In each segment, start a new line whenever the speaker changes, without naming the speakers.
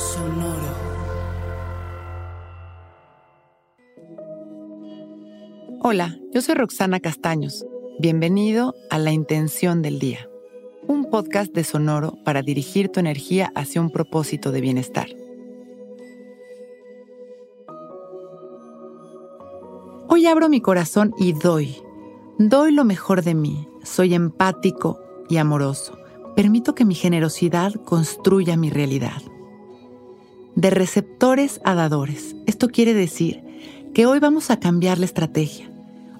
Sonoro.
Hola, yo soy Roxana Castaños. Bienvenido a La Intención del Día, un podcast de Sonoro para dirigir tu energía hacia un propósito de bienestar. Hoy abro mi corazón y doy. Doy lo mejor de mí. Soy empático y amoroso. Permito que mi generosidad construya mi realidad. De receptores a dadores. Esto quiere decir que hoy vamos a cambiar la estrategia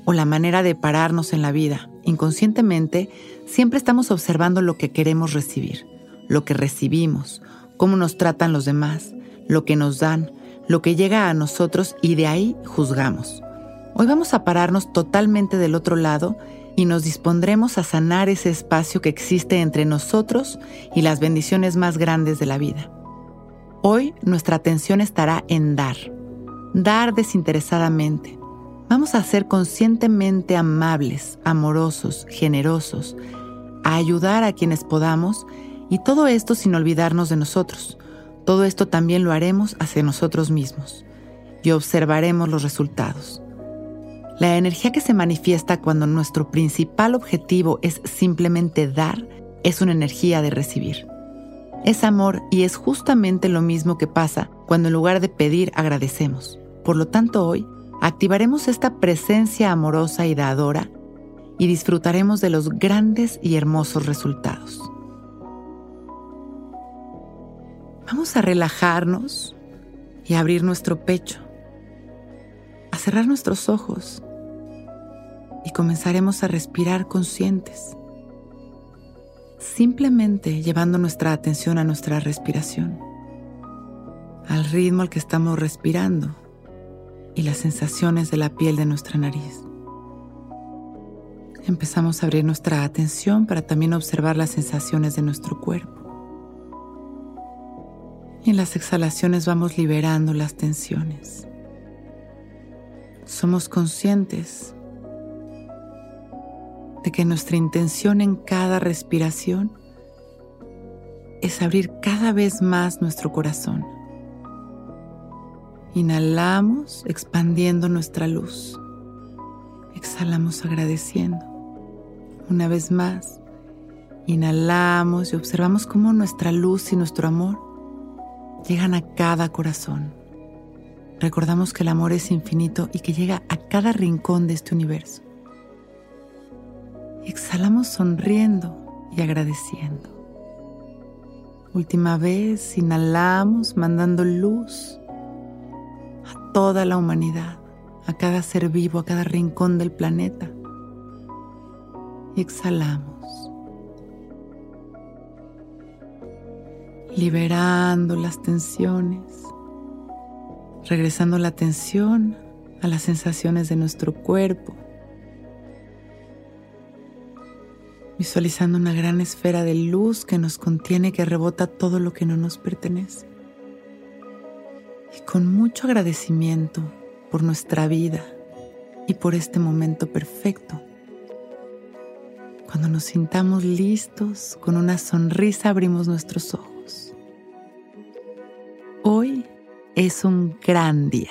o la manera de pararnos en la vida. Inconscientemente, siempre estamos observando lo que queremos recibir, lo que recibimos, cómo nos tratan los demás, lo que nos dan, lo que llega a nosotros y de ahí juzgamos. Hoy vamos a pararnos totalmente del otro lado y nos dispondremos a sanar ese espacio que existe entre nosotros y las bendiciones más grandes de la vida. Hoy nuestra atención estará en dar, dar desinteresadamente. Vamos a ser conscientemente amables, amorosos, generosos, a ayudar a quienes podamos y todo esto sin olvidarnos de nosotros. Todo esto también lo haremos hacia nosotros mismos y observaremos los resultados. La energía que se manifiesta cuando nuestro principal objetivo es simplemente dar es una energía de recibir. Es amor y es justamente lo mismo que pasa cuando en lugar de pedir agradecemos. Por lo tanto, hoy activaremos esta presencia amorosa y dadora y disfrutaremos de los grandes y hermosos resultados. Vamos a relajarnos y abrir nuestro pecho, a cerrar nuestros ojos y comenzaremos a respirar conscientes, simplemente llevando nuestra atención a nuestra respiración, al ritmo al que estamos respirando y las sensaciones de la piel de nuestra nariz. Empezamos a abrir nuestra atención para también observar las sensaciones de nuestro cuerpo. Y en las exhalaciones vamos liberando las tensiones. Somos conscientes de que nuestra intención en cada respiración es abrir cada vez más nuestro corazón. Inhalamos expandiendo nuestra luz. Exhalamos agradeciendo. Una vez más, inhalamos y observamos cómo nuestra luz y nuestro amor llegan a cada corazón. Recordamos que el amor es infinito y que llega a cada rincón de este universo. Exhalamos sonriendo y agradeciendo. Última vez, inhalamos mandando luz a toda la humanidad, a cada ser vivo, a cada rincón del planeta. Y exhalamos, liberando las tensiones, regresando la atención a las sensaciones de nuestro cuerpo visualizando una gran esfera de luz que nos contiene, que rebota todo lo que no nos pertenece. Y con mucho agradecimiento por nuestra vida y por este momento perfecto. Cuando nos sintamos listos, con una sonrisa abrimos nuestros ojos. Hoy es un gran día.